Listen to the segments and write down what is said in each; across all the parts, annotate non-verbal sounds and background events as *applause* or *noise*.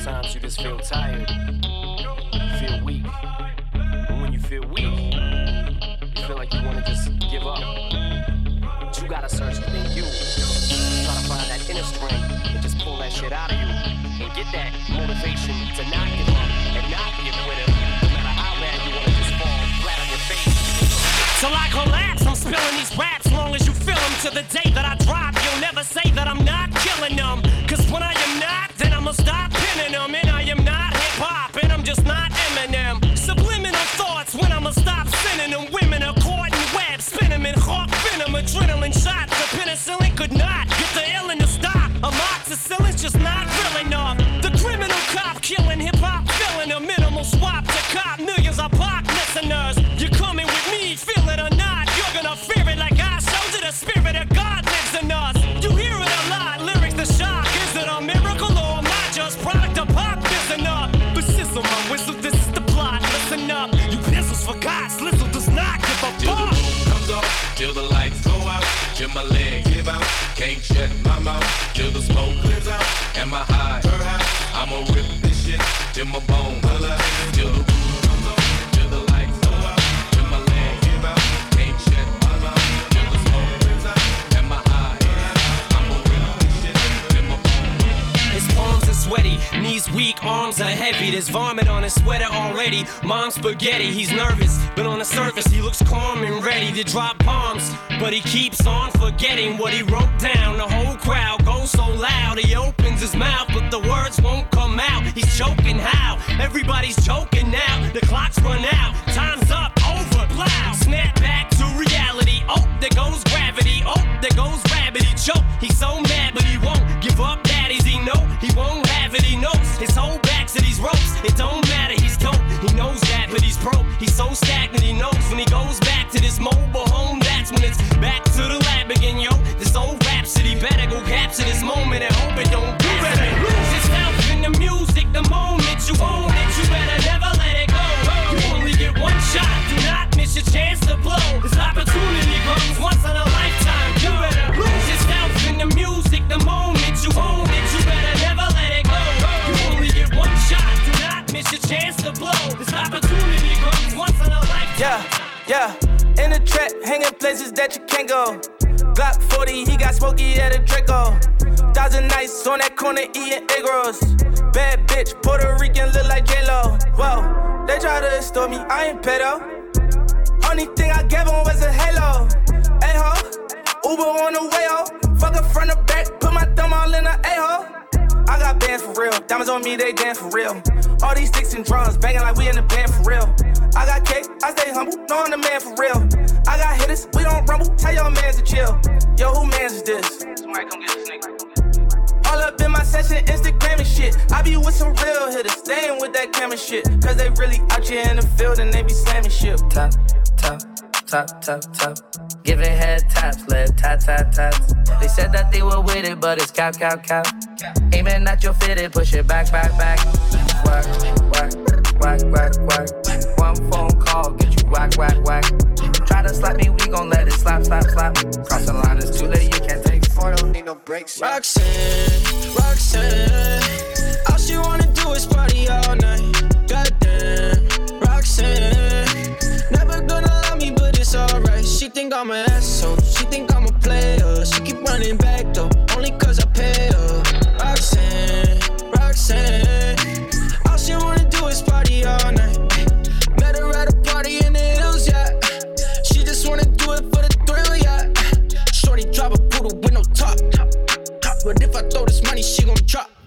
Sometimes you just feel tired, feel weak. And when you feel weak, you feel like you wanna just give up. But you gotta search within you. Try to find that inner strength and just pull that shit out of you. And get that motivation to not give up and not be a quitter. No you wanna just fall flat on your I collapse, I'm spilling these raps long as you feel them. To the day that I drop, you'll never say that I'm not killing them. My bones are sweaty, knees weak, arms are heavy. There's vomit on his sweater already. Mom's spaghetti, he's nervous, but on the surface he looks calm and ready to drop bombs. But he keeps on forgetting what he wrote down. The How? Everybody's choking now. The clock's run out, time's up, over, plow. Snap back to reality. Oh, there goes gravity. Oh, there goes rabbit. He choke. He's so mad, but he won't give up. Daddies, he know he won't have it. He knows his whole back to these ropes. It don't matter. He's dope. He knows that, but he's broke. He's so stagnant. He knows when he goes back to this mobile home. That's when it's back to the lab again, yo. This old rhapsody better go capture this moment and hope it Yeah. In the trap, hanging places that you can't go. Glock 40, he got smoky at a Draco. Thousand nights on that corner eating egg rolls. Bad bitch, Puerto Rican, look like J-Lo. Whoa, they try to extort me, I ain't pedo. Only thing I gave him was a halo. Hey ho, Uber on the way ho. Fuck her front to back, put my thumb all in the a ho. I got bands for real, diamonds on me, they dance for real. All these sticks and drums, banging like we in the band for real. I got cake, I stay humble, know I'm the man for real. I got hitters, we don't rumble, tell your mans to chill. Yo, who mans is this? Somebody come get this nigga. All up in my session, Instagram and shit. I be with some real hitters, staying with that camera shit. Cause they really out here in the field and they be slamming shit. top, top, top, top, top. Giving head taps, left tap, tap, taps. They said that they were with it, but it's cap, cap, cap. Aiming at your fitted, push it back, back, back. Whack, whack, whack, whack, whack. One phone call, get you whack, whack, whack. Try to slap me, we gon' let it slap, slap, slap. Cross the line, it's too late, you can't take four, don't need no breaks. Roxanne, Roxanne. All she wanna do is party all night. Goddamn, Roxanne. Never gonna love me, but it's alright. She think I'm an asshole. She think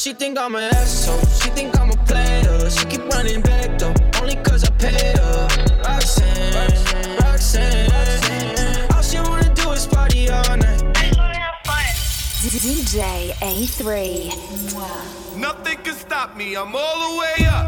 She think I'm an asshole. She think I'm a player. She keep running back though, only cause I pay her. Roxanne, Roxanne. All she wanna do is party all night. DJ A3. Nothing can stop me. I'm all the way up.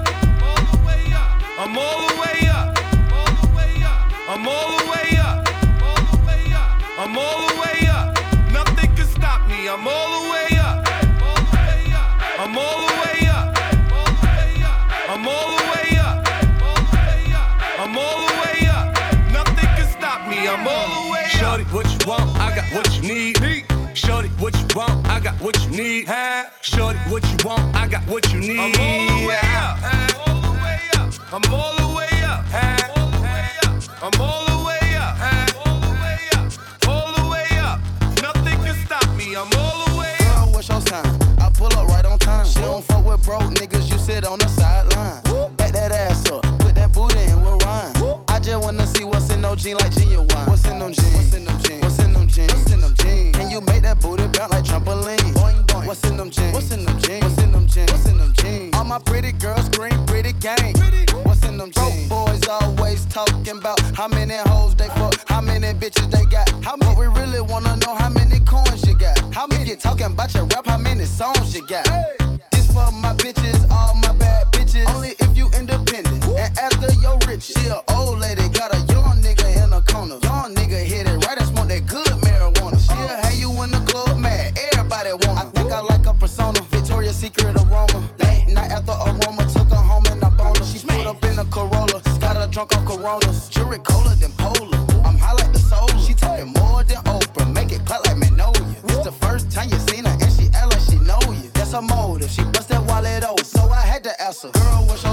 What you want? I got what you need. Hey, Shorty, what you want? I got what you need. I'm all the way up. I'm all the way up. I'm all the way up. I'm all the way up. About your rap? How many songs you got? This her motive. She bust that wallet open, so I had to ask her, girl, what's your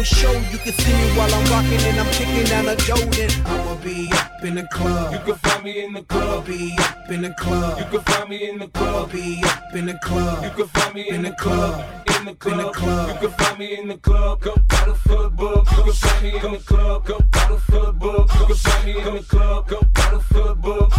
a show. You can see me while I'm rocking and I'm kicking down the dough. Then I'ma be up in the club. You can find me in the club. Be up in the club. You can find me in the club. Be up in the club. You can find me in the club. In the club. You can find me in the club. Go bottle full of bub. You can find me in the club. Go bottle full of bub. You can find me in the club. Go bottle full of bub.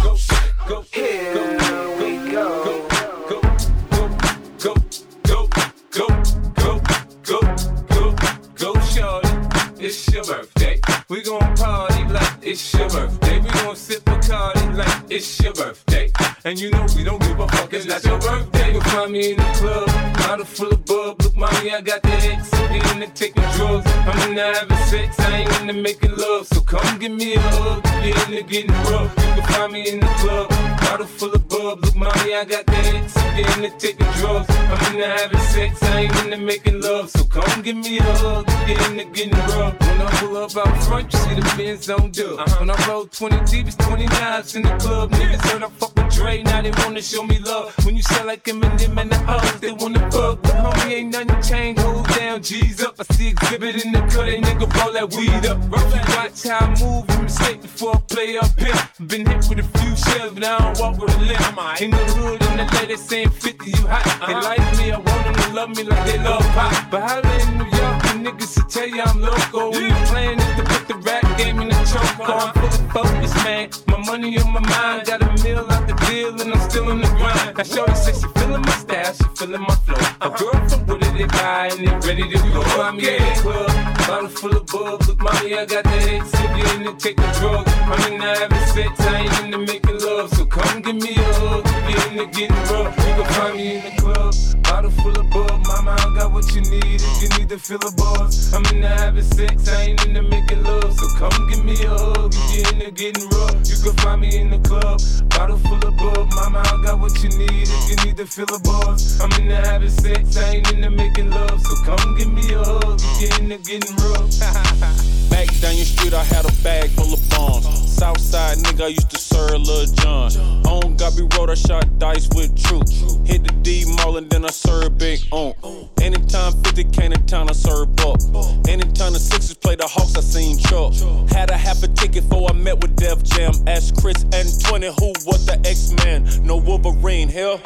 And you know we don't give a fuck, it's not your birthday. You'll find me in the club, bottle full of bub. Look, mommy, I got the X. I'm into taking drugs. I'm into having sex. I ain't into making love. So come give me a hug. Get into getting rough. You can find me in the club, bottle full of bub. Look, mommy, I got the X. I'm into taking drugs. I'm into having sex. I ain't into making love. So come give me a hug. Get into getting rough. When I pull up out front, you see the Benz on dub. Uh-huh. When I roll 20 deep, it's 29s in the club. Niggas heard I fuck Dre, now they wanna show me love. When you sell like Eminem and the hoes, they wanna fuck. But homie, ain't nothing changed. Hold down, G's up. I see Xzibit in the cut, they nigga roll that weed up. Rough, watch how I move and mistake before I play up here. Been hit with a few shells, but I don't walk with a limp. In the hood, in the lady saying 50, you hot. They uh-huh. like me, I want them to love me like they love pop. But holla in New York, the niggas will tell you I'm loco. When the plan is to put the rap game in the choke. I'm fully focused, man. My money on my mind, got a meal out the deal, and I'm still in the grind. Now, Shorty says she feeling my style, she feeling my flow. A girl from Wooded, they buy, and they ready to go. Find me in the club, bottle full of bug. Look, mommy, I got the sip you in the taking drugs. I'm in the having sex, I ain't into making love. So come give me a hug, get into getting rough. You can find me in the club, bottle full of bug. Mama, I got what you need if you need to feel a buzz. I'm into having sex, I ain't into making love. So come give me a hug if you're into getting rough. You can find me in the club, bottle full of bub. Mama, I got what you need if you need to feel a buzz. I'm into having sex, I ain't into making love. So come give me a hug you're into getting rough. *laughs* Back down your street, I had a bag full of bombs. Southside nigga, I used to serve Lil Jon. On Gabby Road, I shot dice with truth. Hit the D mall and then I serve big on. Anytime 50 came to town, I served buck. Anytime the Sixers play the Hawks, I seen Chuck. Had a half a ticket before I met with Def Jam. Asked Chris and 20 who was the X-Man. No Wolverine, hell.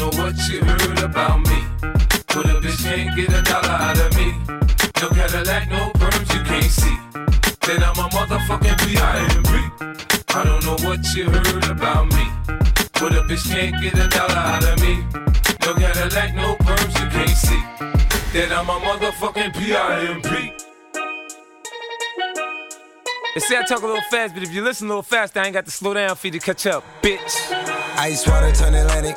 Know what you heard about me. But a bitch can't get a dollar out of me. No Cadillac, no perms you can't see. Then I'm a motherfucking B.I.M.B. I don't know what you heard about me. But a bitch can't get a dollar out of me. No Cadillac, no perms you can't see. Then I'm a motherfucking P.I.M.P. They say I talk a little fast, but if you listen a little fast, I ain't got to slow down for you to catch up, bitch. Ice water turn Atlantic.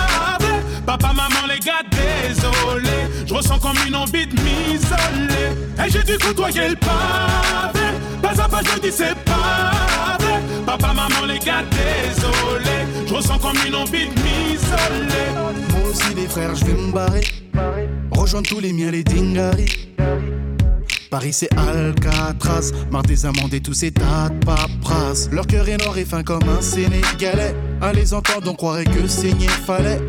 Papa, maman, les gars, désolé. Je ressens comme une envie de m'isoler. Et j'ai dû côtoyer le pavé. Pas à pas, je dis c'est pas. Papa, maman, les gars, désolé. Je ressens comme une envie de m'isoler. Moi aussi, les frères, je vais me barrer. Rejoindre tous les miens, les dingaris. Paris c'est Alcatraz, marre des amendes et tous ces tas de paperasse. Leur cœur est noir et fin comme un Sénégalais. À les entendre, on croirait que saigner fallait.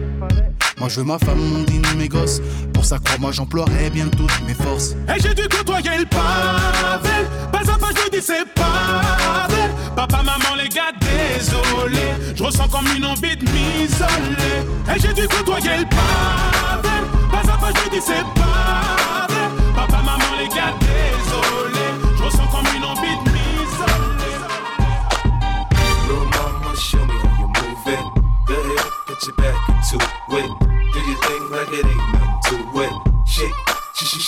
Moi je veux ma femme, mon dîne, mes gosses. Pour ça, crois-moi, j'emploierai bien toutes mes forces. Et j'ai dû côtoyer le pavé. Pas à pas, je dis c'est vrai. Papa, maman, les gars, désolé. Je ressens comme une envie de m'isoler. Et j'ai dû côtoyer le pavé. Pas à pas, je dis c'est pas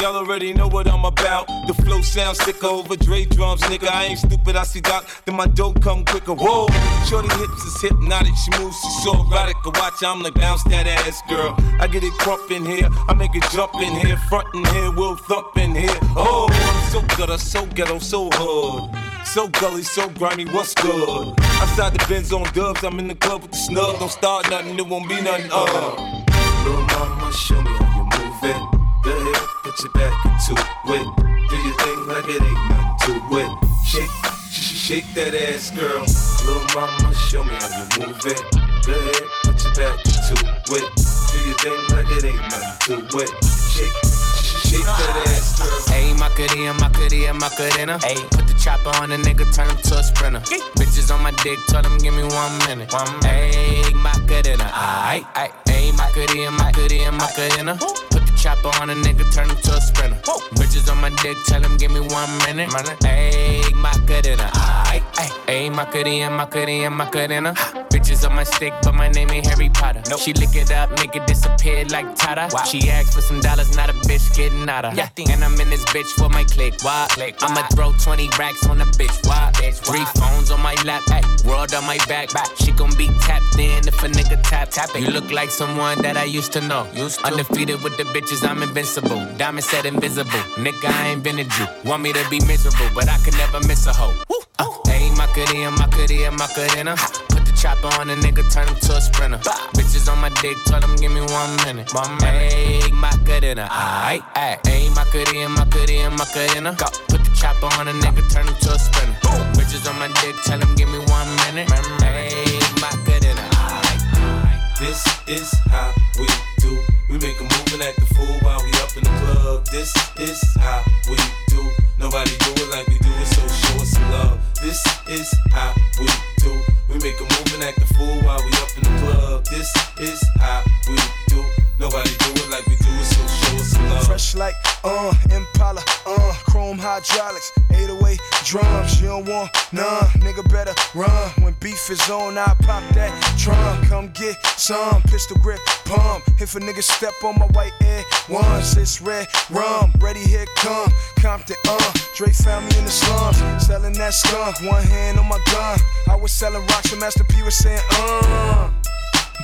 Y'all already know what I'm about. The flow sounds sick over Dre drums, nigga. I ain't stupid, I see Doc, then my dope come quicker. Whoa, shorty hips is hypnotic, she moves, she's so erotic. Watch, I'm like bounce that ass, girl. I get it crump in here, I make it jump in here, front in here, we'll thump in here. Oh, I'm so gutter, so ghetto, so hood. So gully, so grimy, what's good? Outside the Benz on dubs, I'm in the club with the snub. Don't start nothing, it won't be nothing. Uh. Little mama, show me how you move. Go put your back into it. Do your thing like it ain't nothing to it. Shake, sh- shake that ass, girl. Little mama, show me how you move it. Go ahead, put your back into it. Do your thing like it ain't nothing to it. Shake, sh- shake that ass, girl. Ayy, Macarena, Macarena, Macarena. Ayy, put the chopper on a nigga, turn him to a sprinter. Bitches on my dick, tell them give me one minute. One Ayy, Macarena, aight, aight. Ayy, Macarena, Macarena, Macarena. Put the chopper on a nigga, turn him to a sprinter. Bitches on my dick, tell them give me one minute. Ayy, Macarena, aight, aight. Ayy, Macarena, Macarena, Macarena. Bitches on my stick, but my name ain't Harry Potter. She lick it up, make it disappear like Tata. She asked for some dollars, not a bitch getting out of. And I'm in this bitch for my click. Why? I'ma throw 20 racks on a bitch. Why? Three phones on my lap, ay, world on my back. She gon' be tapped in if a nigga tap tap it. You look like someone that I used to know. Undefeated with the bitches, I'm invincible. Diamond said invisible. Nigga, I ain't been a Jew. Want me to be miserable, but I could never miss a hoe. Uh, Ayy, Macarena, Macarena, Macarena. Put the chopper on a nigga, turn him to a sprinter. Bitches on my dick, tell them give me one minute. One minute. Ayy, Macarena, aight, aight. Ayy, Macarena, Macarena, Macarena. Go. Put the chopper on a nigga, turn him to a sprinter. Bitches on my dick, tell them give me one minute. Ayy, Macarena, aight. This is how we do. We make a move and act the fool while we up in the club. This is how we do. Nobody do it like we do it, so show us some love. This is how we do. We make a move and act the fool while we up in the club. This is how we do. Nobody do it like we do it, so show us some love. Fresh like, uh, Impala, uh, chrome hydraulics, 808 drums. You don't want none, nigga better run. When beef is on, I pop that trunk. Come get some pistol grip pump. If a nigga step on my white air once, it's red rum. Ready, here come Compton, uh. Dre found me in the slums, selling that skunk. One hand on my gun. I was selling rocks, and Master P was saying, uh.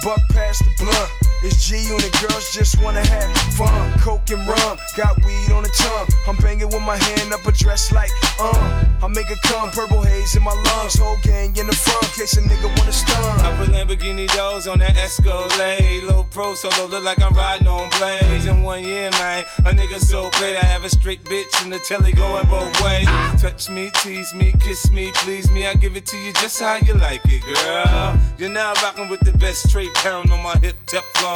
Buck past the blunt. It's G unit girls just wanna have fun. Coke and rum, got weed on the tongue. I'm banging with my hand up a dress like, uh. I make it come, purple haze in my lungs. Whole gang in the front, case a nigga wanna stun. I put Lamborghini doors on that Escalade. Low pro solo, look like I'm riding on blades. In one year, man, a nigga so great. I have a straight bitch in the telly going both ways. Touch me, tease me, kiss me, please me. I give it to you just how you like it, girl. You're now rocking with the best straight pound on my hip, Teflon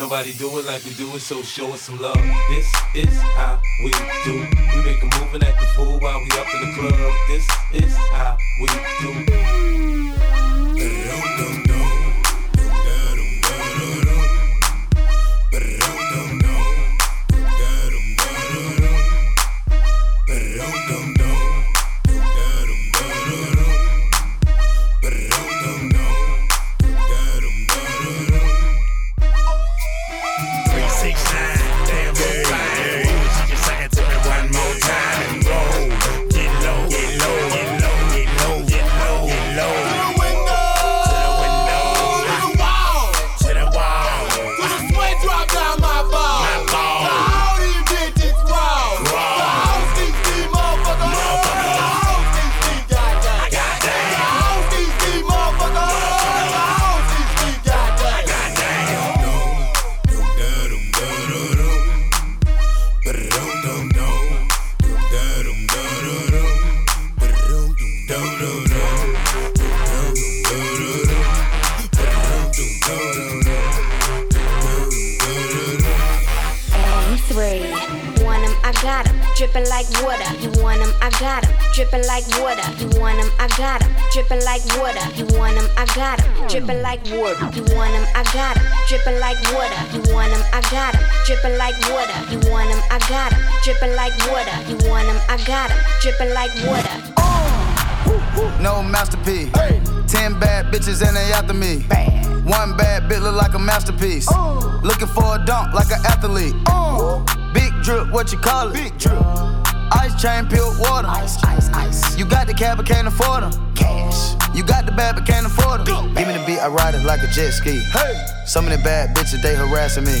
Nobody do it like we do it, so show us some love. This is how we do. We make a move and act the fool while we up in the club. This is how we do. Dripping like water. You want him, I got him. Dripping like water. You want him, I got him. Dripping like water. You want him, I got him. Dripping like water. You want him, I got him. Dripping like water. Uh. No masterpiece. Ten bad bitches and they after me. One bad bitch look like a masterpiece. Uh. Looking for a dunk like an athlete. Uh. Big drip, what you call it? Big drip. Ice chain, pure water. Ice, ice, ice. You got the cab, but can't afford them. Cash. You got the bad, but can't afford them. Give me the beat, I ride it like a jet ski. Hey. Some of the bad bitches, they harassing me.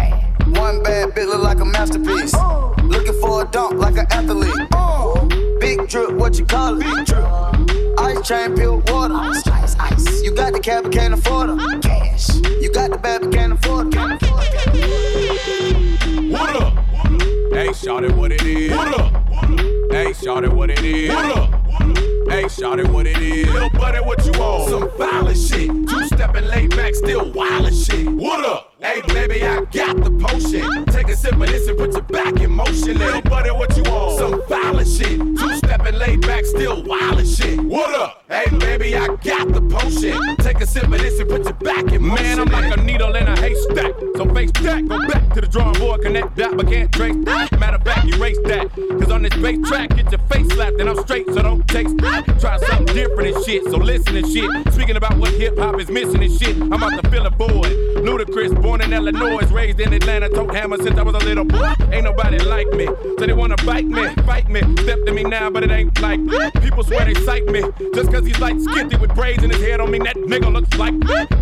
One bad bitch look like a masterpiece. Looking for a dunk like an athlete. Big drip, what you call it? Big drip. Ice chain, pure water. Ice, ice, ice. You got the cab, but can't afford them. Cash. You got the bad, but can't afford them. What up? Hey, shout it what it is. What up? Hey, shout it what it is. What up? Hey, shout it what it is. Little buddy, what you on? Some violent shit. Two stepping laid back, still wild as shit. What up? Hey, baby, I got the potion. Take a sip of this and put your back in motion. Little buddy, what you want? Some violent shit. Two stepping laid back, still wild as shit. What up? Hey, baby, I got the potion. Take a sip of this and put your back in motion. Man, I'm like a needle in a haystack. So face that, go back to the drawing board, connect that, but can't trace that. Matter of fact, erase that. Cause on this bass track, get your face slapped, and I'm straight, so don't taste that. Try something different and shit, so listen and shit. Speaking about what hip hop is missing and shit, I'm out to fill a void. Ludacris, born in Illinois, raised in Atlanta, tote hammer since I was a little boy. Ain't nobody like me, so they wanna bite me, fight me. Step to me now, but it ain't like people swear they sight me. Just cause he's like skitty with braids in his head, don't mean that nigga looks like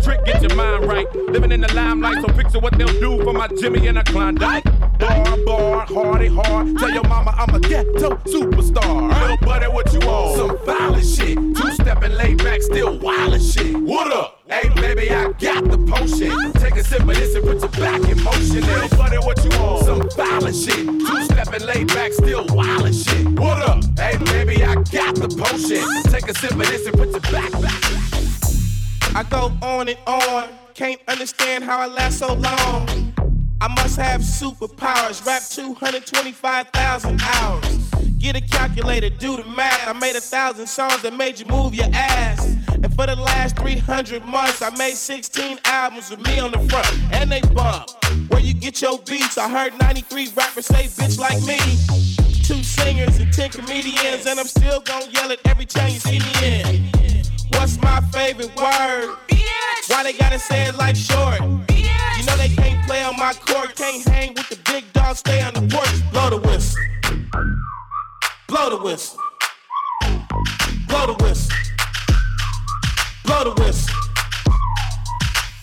trick. Get your mind right, living in the limelight, so picture what they'll do for my Jimmy and a Klondike. Bar, bar, hardy, hard. Tell your mama I'm a ghetto superstar. Little buddy, what you on? Some violent shit. Two stepping laid back, still wild shit. What up? Hey, baby, I got the potion. Take a sip of this and put your back in motion. Little buddy, what you want? Some violent shit. Two stepping laid back, still wild as shit. What up? Hey, baby, I got the potion. Take a sip of this and put your back, back, back. I go on and on. Can't understand how I last so long. I must have superpowers. Rap 225,000 hours. Get a calculator, do the math. I made a thousand songs that made you move your ass. And for the last 300 months, I made 16 albums with me on the front, and they bump. Where you get your beats? I heard 93 rappers say bitch like me. Two singers and 10 comedians, and I'm still gonna yell it every time you see me in. What's my favorite word? Why they gotta say it like short? You know they can't play on my court, can't hang with the big dogs, stay on the porch. Blow the whistle. Blow the whistle. Blow the whistle. Blow the whistle.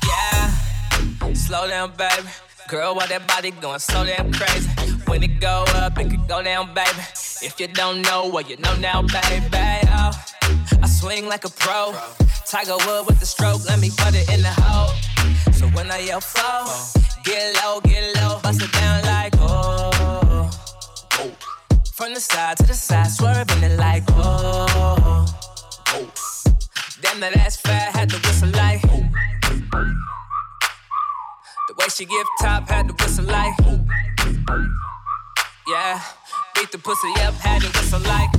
Yeah, slow down, baby. Girl, why that body going so damn crazy? When it go up, it could go down, baby. If you don't know, well, you know now, baby. Oh, I swing like a pro. Tiger Wood with the stroke, let me put it in the hole. So when I yell flow, get low, get low, bust it down like oh. From the side to the side, swerving it like oh. Damn, that ass fat, had to whistle like. The way she give top, had to whistle like. Yeah, beat the pussy up, had to whistle like.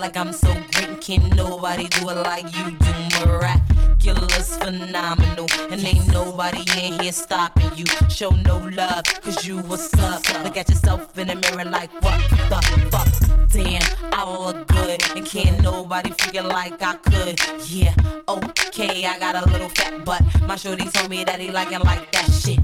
Like I'm so great. Can't nobody do it like you do. Miraculous, phenomenal. And ain't nobody in here stopping you. Show no love, cause you what's up. Look at yourself in the mirror like, what the fuck? Damn, I look good. And can't nobody figure like I could. Yeah, okay, I got a little fat butt. My shorty told me that he like it like that shit.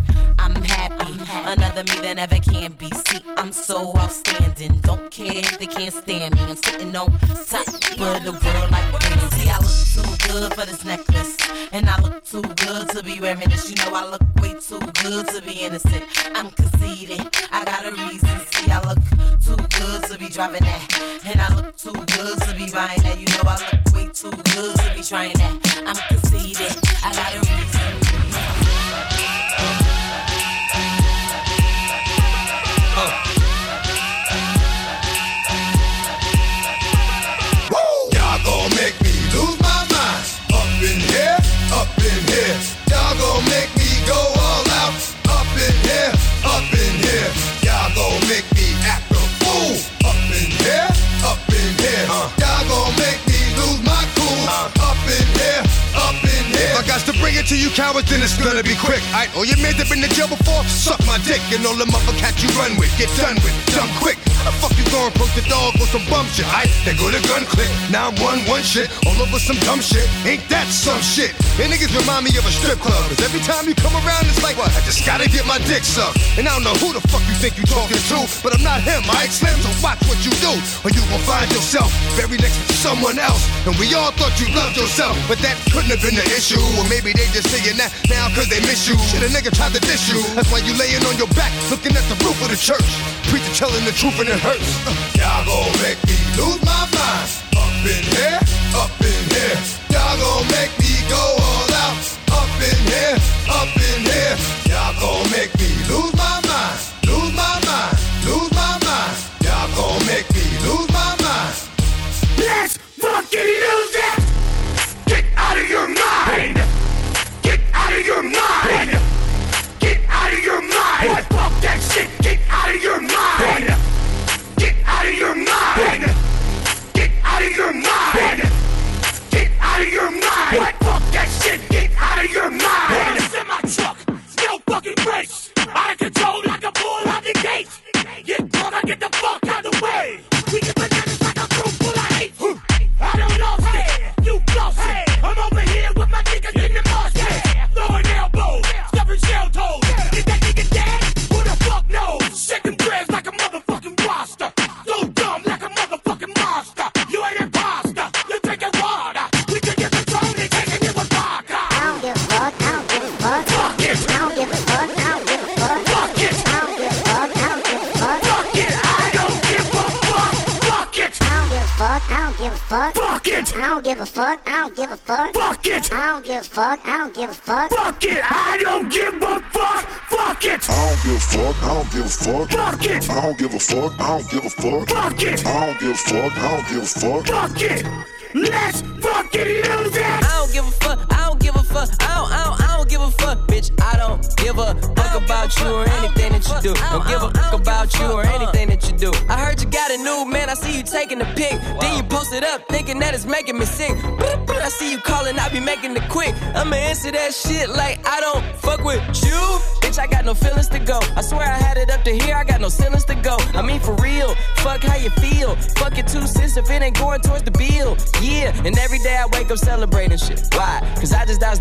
Happy. Another me that never can be. See, I'm so outstanding. Don't care if they can't stand me. I'm sitting on top of the world like crazy. See, I look too good for this necklace. And I look too good to be wearing this. You know, I look way too good to be innocent. I'm conceited. I got a reason. See, I look too good to be driving that. And I look too good to be buying that. You know, I look way too good to be trying that. I'm conceited. I got a reason. To you cowards, then it's gonna be quick. I all your men that been to jail before, suck my dick, and all the mother cats you run with, get done with, done quick. How the fuck you going poke the dog on some bum shit? I they go to gun click. Now I'm one one shit, all over some dumb shit. Ain't that some shit? And niggas remind me of a strip club. Cause every time you come around, it's like what? I just gotta get my dick sucked. And I don't know who the fuck you think you talking to, but I'm not him. I Slim, so watch what you do, or you gon' find yourself buried next to someone else. And we all thought you loved yourself, but that couldn't have been the issue. Or maybe they just saying that now cause they miss you. Shit, a nigga tried to diss you. That's why you laying on your back, looking at the roof of the church. Preacher telling the truth and it hurts. Uh, y'all gon' make me lose my mind. Up in here, up in here. Y'all gon' make me go all out. Up in here, up in here. Y'all gon' make me lose my mind. Lose my mind, lose my mind. Y'all gon' make me lose my mind. Let's fucking lose your mind! Fuck! Fuck it! I don't give a fuck, I don't give a fuck! Fuck it! I don't give a fuck, I don't give a fuck! Fuck it! I don't give a fuck! Fuck it! I don't give a fuck, I don't give a fuck. Fuck it! I don't give a fuck, I don't give a fuck. Fuck it! I don't give a fuck, I don't give a fuck. Fuck it! Let's fucking lose it! I don't give a fuck. Fuck. I don't, I don't, I don't give a fuck, bitch. I don't give a fuck about you or anything that you do. Don't give a fuck about you or anything that you do. I heard you got a new man. I see you taking the pic. Then you post it up, thinking that it's making me sick. I see you calling. I be making it quick. I'ma answer that shit like I don't fuck with you. Bitch, I got no feelings to go. I swear I had it up to here. I got no feelings to go. I mean, for real. Fuck how you feel. Fuck it two cents if it ain't going towards the bill. Yeah, and every day I wake up celebrating shit. Why? Cause I just dodged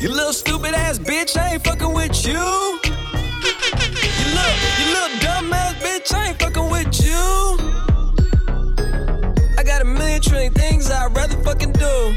You little stupid ass bitch, I ain't fucking with you. You little, you little dumb ass bitch, I ain't fucking with you. I got a million trillion things I'd rather fucking do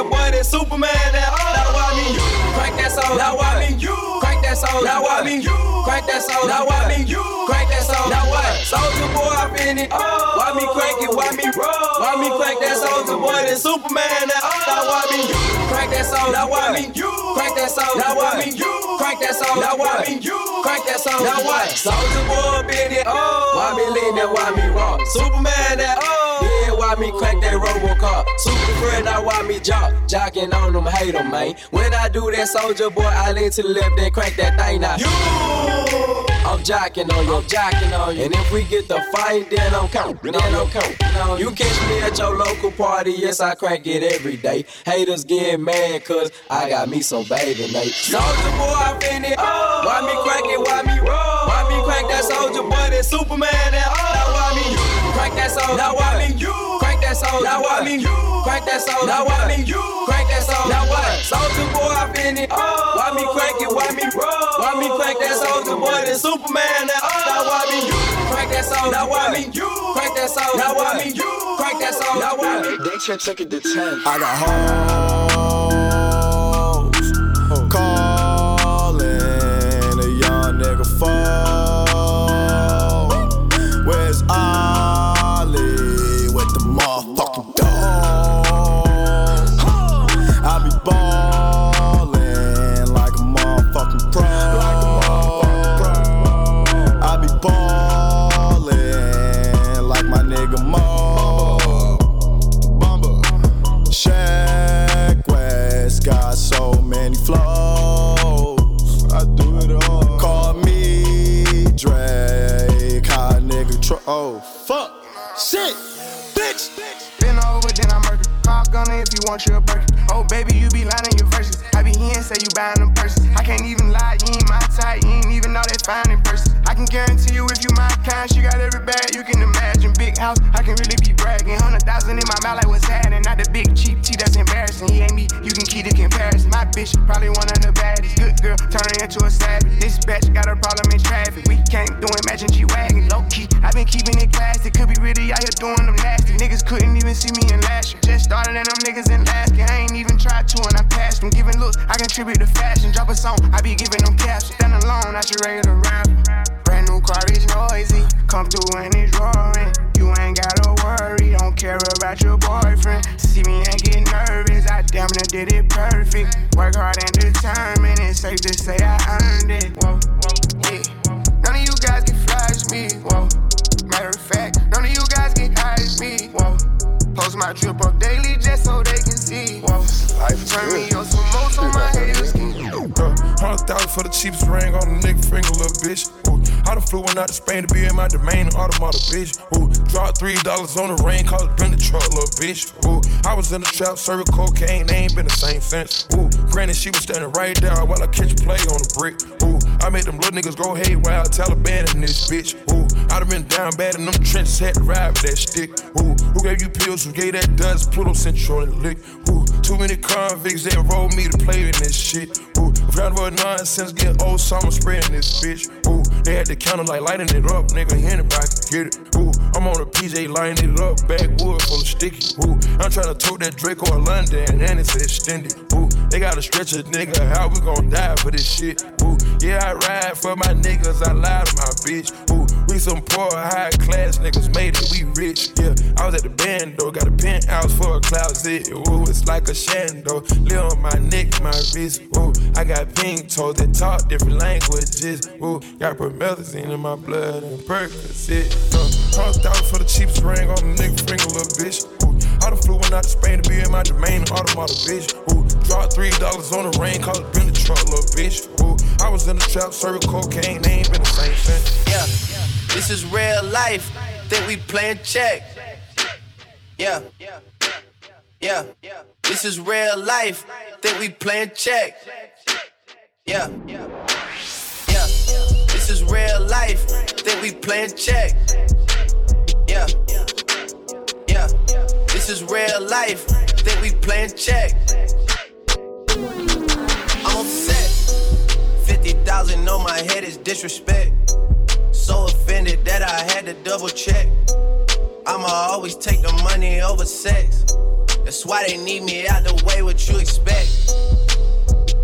your boy that Superman that oh. Now I mean you crank that soul. Now Why me? you crank that soul. Now I mean you crank that soul. Now I mean you crank that soul. Now what? Soulja Boy, I'm in it. Oh. Why me crank it? Why me roll? Why me crank that Soulja Boy that Superman that oh. Now I mean you crank that soul. Now I mean you crank that soul. Now I mean you crank that soul. Now I mean you crank that soul. Now what? Soulja Boy, been it. Oh. Why me lean that? Why me roll? Superman that oh. Why me crank that Robocop? Super friend, now why me jock? Jocking on them, hate them, man. When I do that Soulja Boy, I lean to the left and crank that thing now. You. I'm jocking on you, I'm jocking on you. And if we get the fight, then I'm counting, then I'm counting. You catch me at your local party, yes, I crank it every day. Haters get mad, cause I got me some baby Nate. Soulja Boy, I it. Oh. Why me crank it, why me roll? Why me crank that Soulja Boy, that Superman, that oh. Now why me crank that soldier Now why me you crank that soldier Now why me you. crank that soldier Now why me you. crank that soldier Now what? Soldier boy, I it. Oh. Why me crank it, why me roll? Why me crank that soldier boy, that Superman, that oh. Now why me you. Crank that soldier Now why me you. Crank that soldier Now why me you. Crank that soldier Now why me They check check it to 10 I got hoes oh fuck, shit, bitch. Been over, then I murder. Call gunner if you want your burger. Oh, baby, you be lying your verses. I be here and say you buying them purses. I can't even lie, you ain't my type. You ain't even know that fine in person. I can guarantee you if you my kind, she got every bag you can imagine. Big house, I can really be bragging. Hundred thousand in my mouth, like what's happening. Not the big cheap tea that's embarrassing. He ain't me, you can keep the comparison. My bitch, probably one of the baddest. Good girl, turning into a savage. This bitch got a problem in traffic. We can't do imagine G Wagon. Low key, I been keeping it classy. Could be really out here doing them nasty. Niggas couldn't even see me in last year. Just started and them niggas in last year. I ain't even tried to and I passed them. Giving looks, I contribute to fashion. Drop a song, I be giving them caps. Stand alone, not your regular rapper. Brand new car is noisy. Come through and it's roaring. You ain't gotta worry, don't care about your boyfriend. See me and get nervous, I damn near did it perfect. Work hard and determined, it's safe to say I earned it. Whoa, yeah. None of you guys can flash me. Whoa. Matter of fact, none of you guys can hide me. Whoa. Post my drip up daily just so they can see. Whoa. Turn me up some more so my haters can. Hundred thousand for the cheapest ring on the nigga finger, little bitch. I done flew one out to Spain to be in my domain, an automata, bitch. Ooh, dropped three dollars on the rain, called it been the truck, little bitch. Ooh, I was in the trap, serving cocaine, they ain't been the same since. Ooh, granted, she was standing right there while I catch a play on the brick. Ooh, I made them little niggas go haywire, Taliban in this bitch. Ooh, I done been down bad in them trenches, had to ride with that stick. Ooh, who gave you pills? Who gave that dust? Pluto Central and lick. Ooh, too many convicts that rolled me to play in this shit. Ooh, round about nonsense, get old, so I'm spraying this bitch. Ooh, they had the counter like lighting it up, nigga. Anybody can get it. Ooh, I'm on a PJ lighting it up, backwood full of sticky. Ooh, I'm trying to tote that Draco or London, and it's extended. Ooh, they gotta stretch a nigga how we gon' die for this shit. Ooh, yeah, I ride for my niggas, I lie to my bitch. Ooh, we some poor, high class niggas made it, we rich. Yeah, I was at the band though, got a penthouse for a closet. Ooh, it's like a shando, live on my neck, my wrist. Ooh, I got pink toes that talk different languages. Ooh, got promethazine in my blood and Percocet. Uh, hundred thousand for the cheapest ring on the nigga finger, little bitch. Ooh, I done flew one out to Spain to be in my domain, automata, bitch. Ooh, dropped three dollars on the rain, called it been truck, little bitch. Ooh, I was in the trap, serving cocaine, they ain't been the same since. Yeah, this is real life. Think we playing check. Yeah, yeah, this is real life. Think we playing check. Yeah, yeah, this is real. We playing check. Yeah, yeah, this is real life. Think we playing check. I'm upset. 50,000 on my head is disrespect. So offended that I had to double check. I'ma always take the money over sex. That's why they need me out the way, what you expect.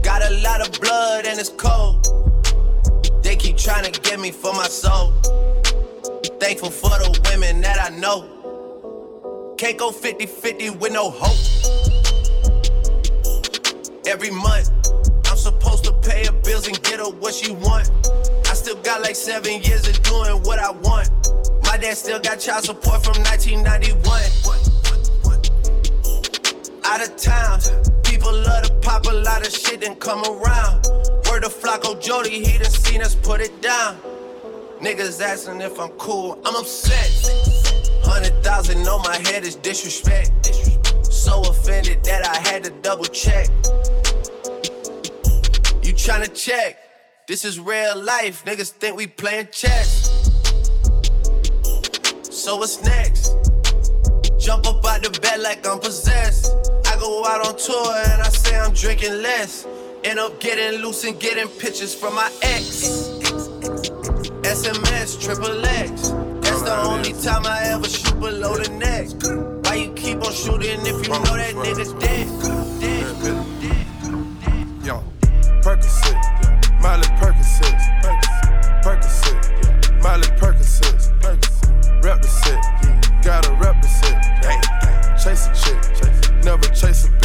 Got a lot of blood and it's cold trying to get me for my soul. Thankful for the women that I know. Can't go 50 50 with no hope. Every month, I'm supposed to pay her bills and get her what she want. I still got like seven years of doing what I want. My dad still got child support from 1991. Out of town, people love to pop a lot of shit and come around. Word flock, Flocko Jody, he done seen us put it down. Niggas asking if I'm cool, I'm upset. Hundred thousand on my head is disrespect. So offended that I had to double check. You tryna check? This is real life, niggas think we playing chess. So what's next? Jump up out the bed like I'm possessed. I go out on tour and I say I'm drinking less. End up getting loose and getting pictures from my ex. SMS, triple X. That's the only time I ever shoot below the neck. Why you keep on shooting if you know that nigga dead? Yo, Percocet, Miley Percocet, Percocet, Miley Percocet, rep gotta rep. Chase a chick, never chase a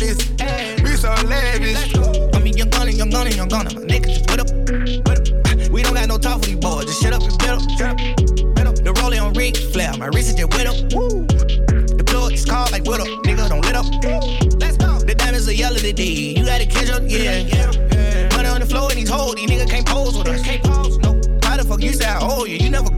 We so lavish. I mean, young gunning, young gunning. young gunna. My niggas just put up. We don't got no time for these boys. Just shut up and get up. The rolling on Rick Flair. My wrist is just wet. Woo. The plug is called like what up. Nigga, don't let up. Let's go. The diamonds are yellow today. You gotta catch up, yeah. Money on the floor and these hoes. These niggas can't pose with us. Can't pose, no. How the fuck you say I owe you? You never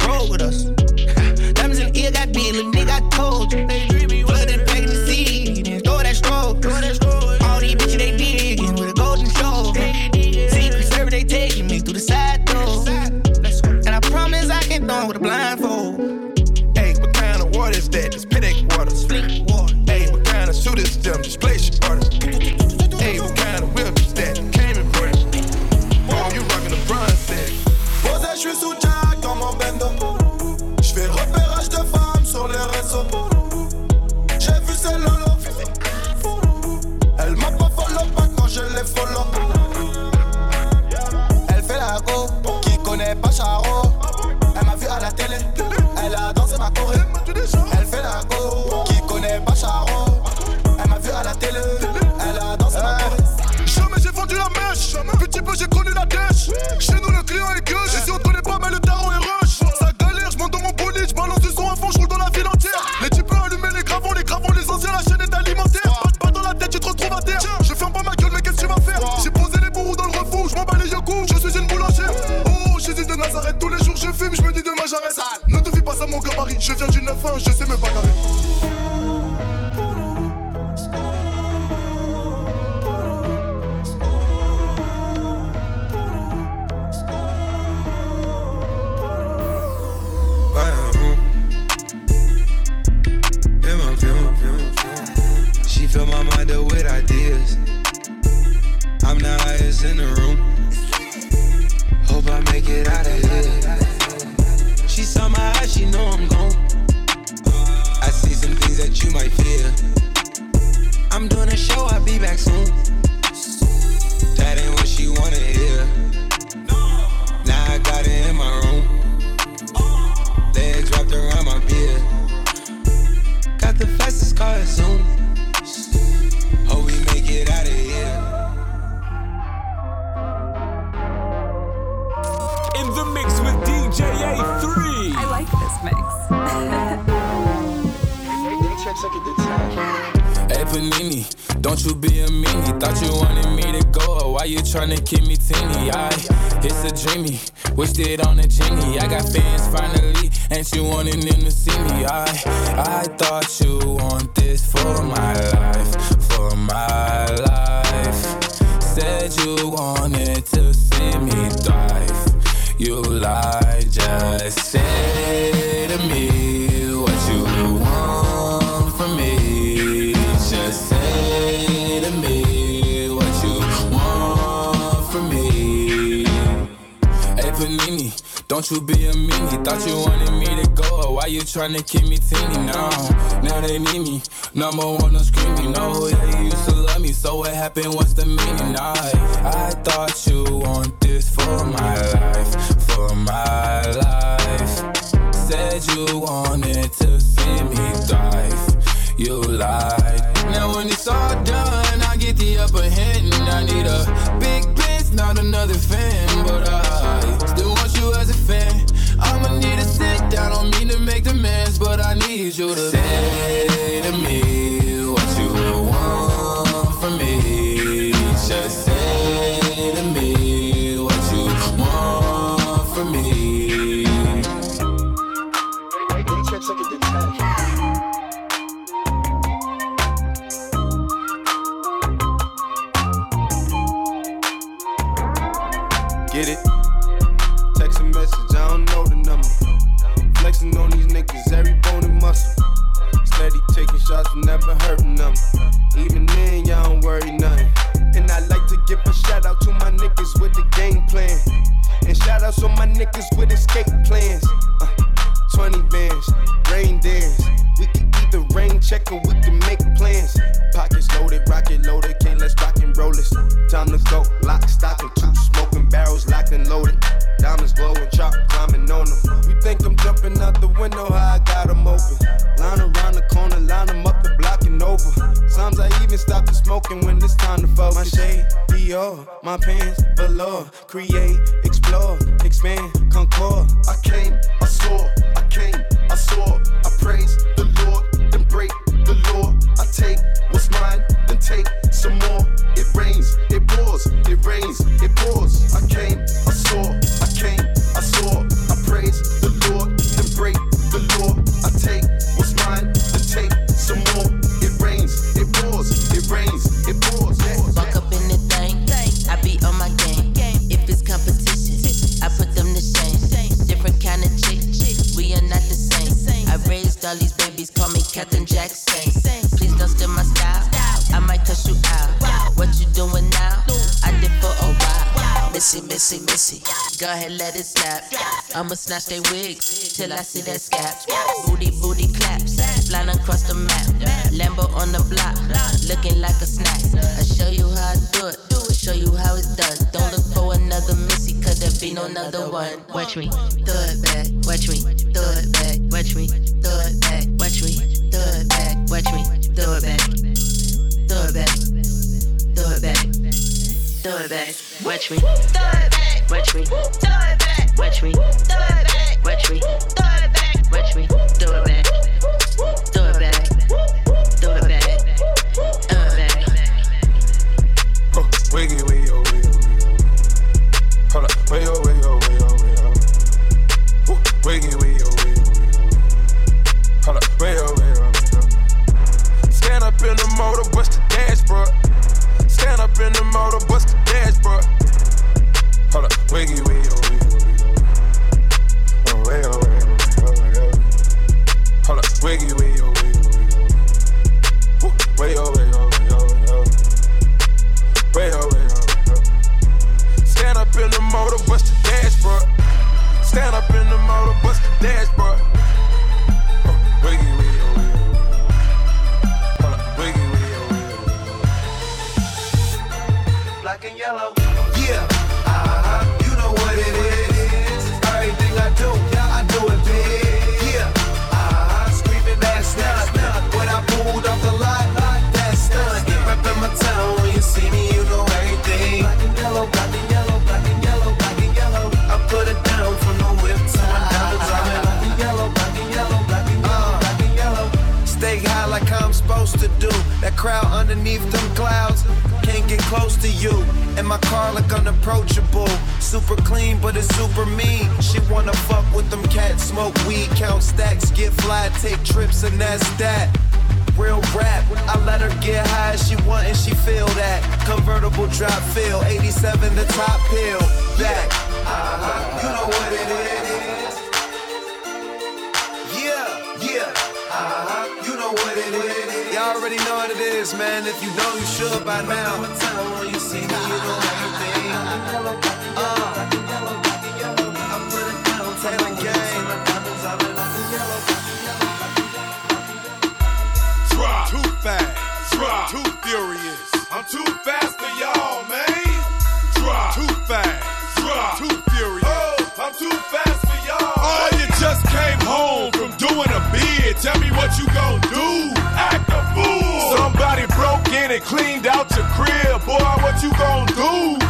du 9-1, je sais me bagarrer. She fill my mind up with ideas. I'm the highest in the room. Hope I make it out of here. Be a meanie. Thought you wanted me to go, why you tryna keep me teeny now? Now they need me, number one on screaming. No, yeah, you used to love me, so what happened? What's the meaning? I, I thought you want this for my life, for my life. Said you wanted to see me thrive. You lied. Now when it's all done, I get the upper hand. I need a big not another fan, but I still as a fan. I'ma need to sit down, don't mean to make demands, but I need you to say to me shots, never hurting them. Even then, y'all don't worry nothing. And I like to give a shout out to my niggas with the game plan. And shout outs on my niggas with escape plans. Uh, 20 bands, rain dance. We can either rain check or we can make plans. Pockets loaded, rocket loaded, can't let's rock and roll this. Time to go, lock, stock, and two smoking barrels locked and loaded. Diamonds glowing, chop climbing on them. You I stop the smoking when it's time to focus. My shade, Dior, my pants, velour. Create, explore, expand, concord. I came, I saw, I came, I saw, I praise the Lord, then break the law. I take what's mine, then take some more. It rains, it pours, it rains, it pours. I came, ahead, let it snap. I'ma snatch they wigs till I see that scabs. Booty, booty claps. Flying across the map. Lambo on the block. Looking like a snack. I show you how I do it. Show you how it's done. Don't look for another missy, cause there be no another one. Watch me, throw it back. Watch me, throw it back. Watch me, throw it back. Watch me, throw it back. Watch me, throw it back. Throw it back. Throw it back. Throw it back. Watch me. Throw it back. Watch me. Throw it back. Watch me. Throw it back. Watch me. Throw it back. Watch me. Throw it back. Fast. Drop. Too furious. I'm too fast for y'all, man. Drop. Too fast. Drop. Too furious. Oh, I'm too fast for y'all. Oh, you just came home from doing a bid. Tell me what you gon' do. Act a fool. Somebody broke in and cleaned out your crib. Boy, what you gon' do?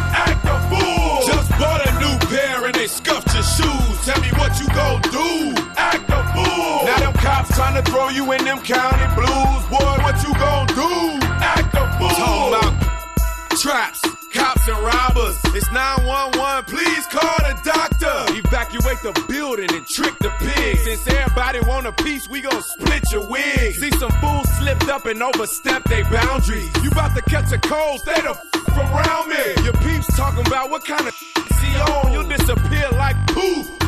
Trying to throw you in them county blues. Boy, what you gon' do? Act a fool. Talking about traps, cops and robbers. It's 911, please call the doctor. Evacuate the building and trick the pigs. Since everybody want a piece, we gon' split your wig. See some fools slipped up and overstepped their boundaries. You about to catch a cold, stay the f around me. Your peeps talking about what kind of *laughs* he on. You'll disappear like poof.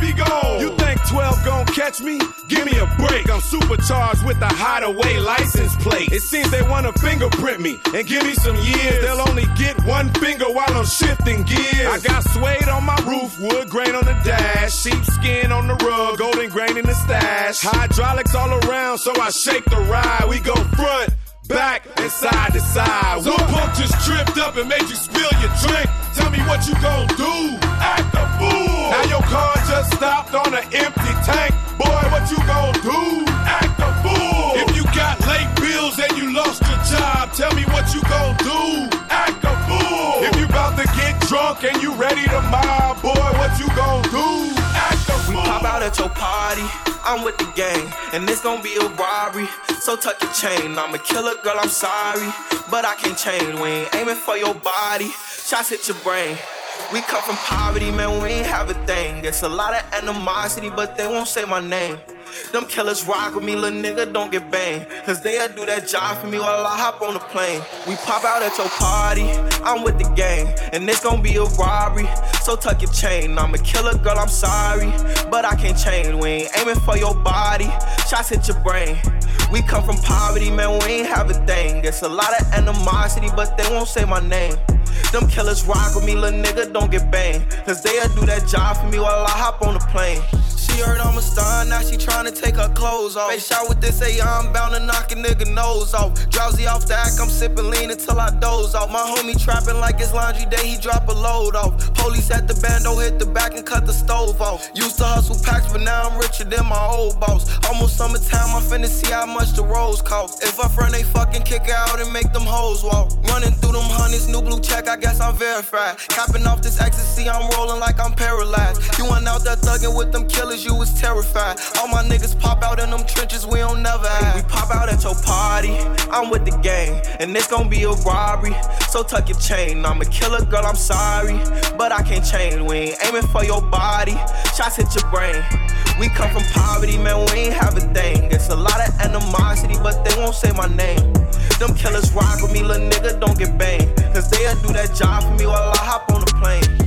Be gone. You think 12 gon' catch me? Give me a break. I'm supercharged with a hideaway license plate. It seems they wanna fingerprint me and give me some years. They'll only get one finger while I'm shifting gears. I got suede on my roof, wood grain on the dash, sheepskin on the rug, golden grain in the stash. Hydraulics all around, so I shake the ride. We go front. Back and side to side. One pump just tripped up and made you spill your drink. Tell me what you gon' do. Act a fool. Now your car just stopped on an empty tank. Boy, what you gon' do? Act a fool. If you got late bills and you lost your job, tell me what you gon' do. Act a fool. If you about to get drunk and you ready to mob, boy, what you gon' do? Out at your party. I'm with the gang, and it's gonna be a robbery. So tuck your chain. I'm a killer, girl. I'm sorry, but I can't change. We ain't aiming for your body. Shots hit your brain. We come from poverty, man. We ain't have a thing. It's a lot of animosity, but they won't say my name. Them killers rock with me, little nigga, don't get banged. Cause they'll do that job for me while I hop on the plane. We pop out at your party, I'm with the gang, and it's gonna be a robbery. So tuck your chain. I'm a killer, girl, I'm sorry, but I can't change. We ain't aiming for your body, shots hit your brain. We come from poverty, man, we ain't have a thing. It's a lot of animosity, but they won't say my name. Them killers rock with me, little nigga, don't get banged. Cause they'll do that job for me while I hop on the plane. She heard I'm a star, now she tryna take her clothes off. Face shot with this AI, I'm bound to knock a nigga nose off. Drowsy off the act, I'm sipping lean until I doze off. My homie trapping like it's laundry day, he drop a load off. Police at the bando hit the back and cut the stove off. Used to hustle packs, but now I'm richer than my old boss. Almost summertime, I'm finna see how much the rose cost. If I front, they fucking kick out and make them hoes walk. Running through them honeys, new blue check, I guess I'm verified. Capping off this ecstasy, I'm rolling like I'm paralyzed. You went out there thugging with them killers, you was terrified. All my niggas pop out in them trenches, we don't never hide. We pop out at your party, I'm with the gang, and it's gonna be a robbery. So tuck your chain, I'm a killer, girl, I'm sorry, but I can't change. We ain't aiming for your body, shots hit your brain. We come from poverty, man, we ain't have a thing. It's a lot of animosity, but they won't say my name. Them killers ride with me, little nigga, don't get banged. Cause they'll do that job for me while I hop on the plane.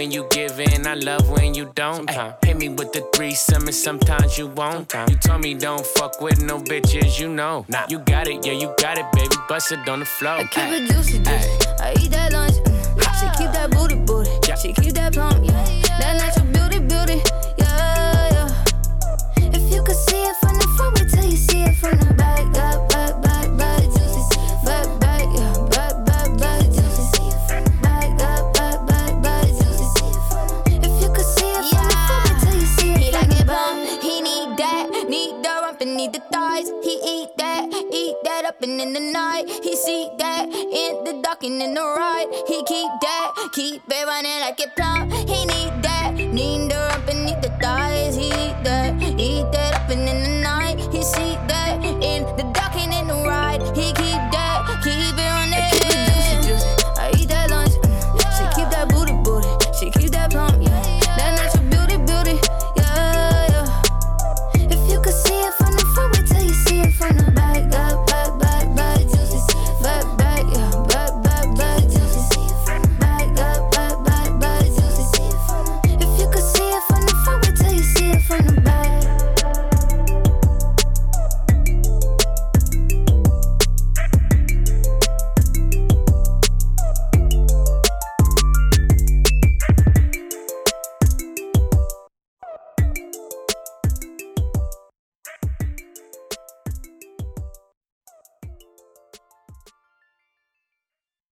When you give in, I love when you don't. Ay, hit me with the threesome, and sometimes you won't. You told me don't fuck with no bitches, you know. Nah, you got it, yeah, you got it, baby. Bust it on the floor. I keep it juicy, juicy. I eat that lunch. mm. She keep that booty, booty. She keep that plump, yeah. That natural stepping in the night. He see that in the dark and in the right. He keep that, keep it running like a pump. He need that, need to up in